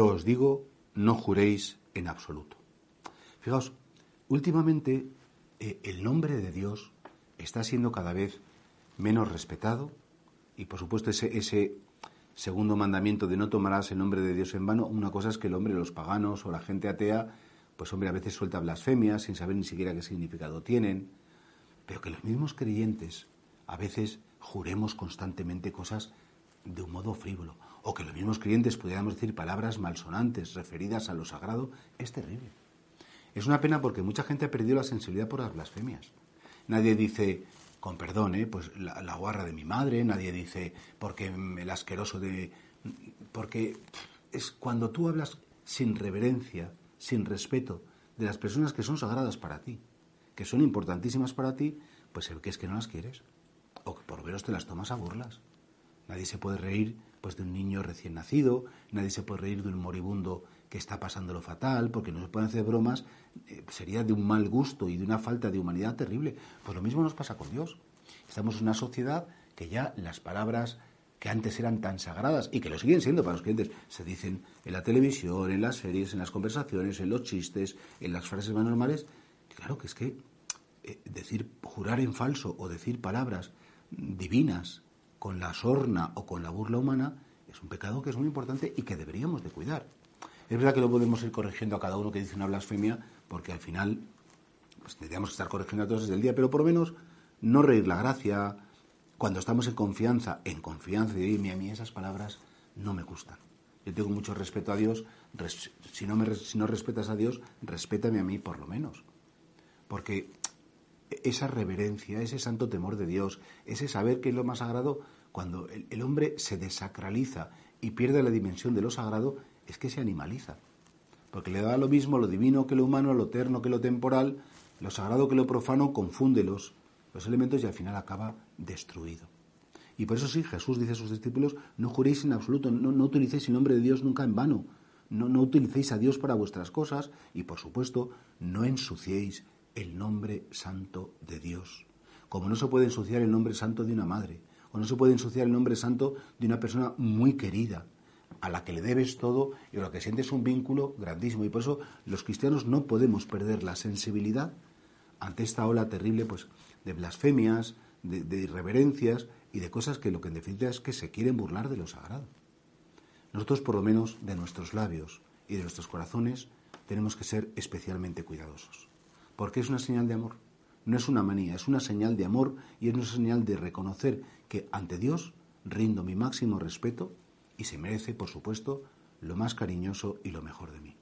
os digo, no juréis en absoluto. Fijaos, últimamente eh, el nombre de Dios está siendo cada vez menos respetado y por supuesto ese, ese segundo mandamiento de no tomarás el nombre de Dios en vano, una cosa es que el hombre, los paganos o la gente atea, pues hombre, a veces suelta blasfemias sin saber ni siquiera qué significado tienen, pero que los mismos creyentes a veces juremos constantemente cosas de un modo frívolo, o que los mismos creyentes pudiéramos decir palabras malsonantes referidas a lo sagrado, es terrible. Es una pena porque mucha gente ha perdido la sensibilidad por las blasfemias. Nadie dice, con perdón, ¿eh? pues la, guarra de mi madre, nadie dice porque el asqueroso de... porque es cuando tú hablas sin reverencia, sin respeto de las personas que son sagradas para ti, que son importantísimas para ti, pues el que es que no las quieres, o por veros te las tomas a burlas. Nadie se puede reír pues de un niño recién nacido, nadie se puede reír de un moribundo que está pasando lo fatal, porque no se pueden hacer bromas, eh, sería de un mal gusto y de una falta de humanidad terrible. Pues lo mismo nos pasa con Dios. Estamos en una sociedad que ya las palabras que antes eran tan sagradas y que lo siguen siendo para los clientes, se dicen en la televisión, en las series, en las conversaciones, en los chistes, en las frases más normales. Claro que es que eh, decir, jurar en falso o decir palabras divinas con la sorna o con la burla humana es un pecado que es muy importante y que deberíamos de cuidar. Es verdad que lo podemos ir corrigiendo a cada uno que dice una blasfemia, porque al final pues, tendríamos que estar corrigiendo a todos desde el día, pero por lo menos no reír la gracia, cuando estamos en confianza, en confianza, y a mí esas palabras no me gustan. Yo tengo mucho respeto a Dios, si no, me, si no respetas a Dios, respétame a mí por lo menos. Porque esa reverencia, ese santo temor de Dios, ese saber que es lo más sagrado, cuando el hombre se desacraliza y pierde la dimensión de lo sagrado, es que se animaliza. Porque le da lo mismo lo divino que lo humano, lo eterno que lo temporal, lo sagrado que lo profano, confunde los, elementos y al final acaba destruido. Y por eso sí, Jesús dice a sus discípulos, no juréis en absoluto, no, utilicéis el nombre de Dios nunca en vano, no, no utilicéis a Dios para vuestras cosas y por supuesto no ensuciéis el nombre santo de Dios. Como no se puede ensuciar el nombre santo de una madre, o no se puede ensuciar el nombre santo de una persona muy querida, a la que le debes todo y a la que sientes un vínculo grandísimo. Y por eso los cristianos no podemos perder la sensibilidad ante esta ola terrible pues, de blasfemias, de, irreverencias y de cosas que lo que en definitiva es que se quieren burlar de lo sagrado. Nosotros, por lo menos, de nuestros labios y de nuestros corazones, tenemos que ser especialmente cuidadosos. Porque es una señal de amor. No es una manía, es una señal de amor y es una señal de reconocer que ante Dios rindo mi máximo respeto y se merece, por supuesto, lo más cariñoso y lo mejor de mí.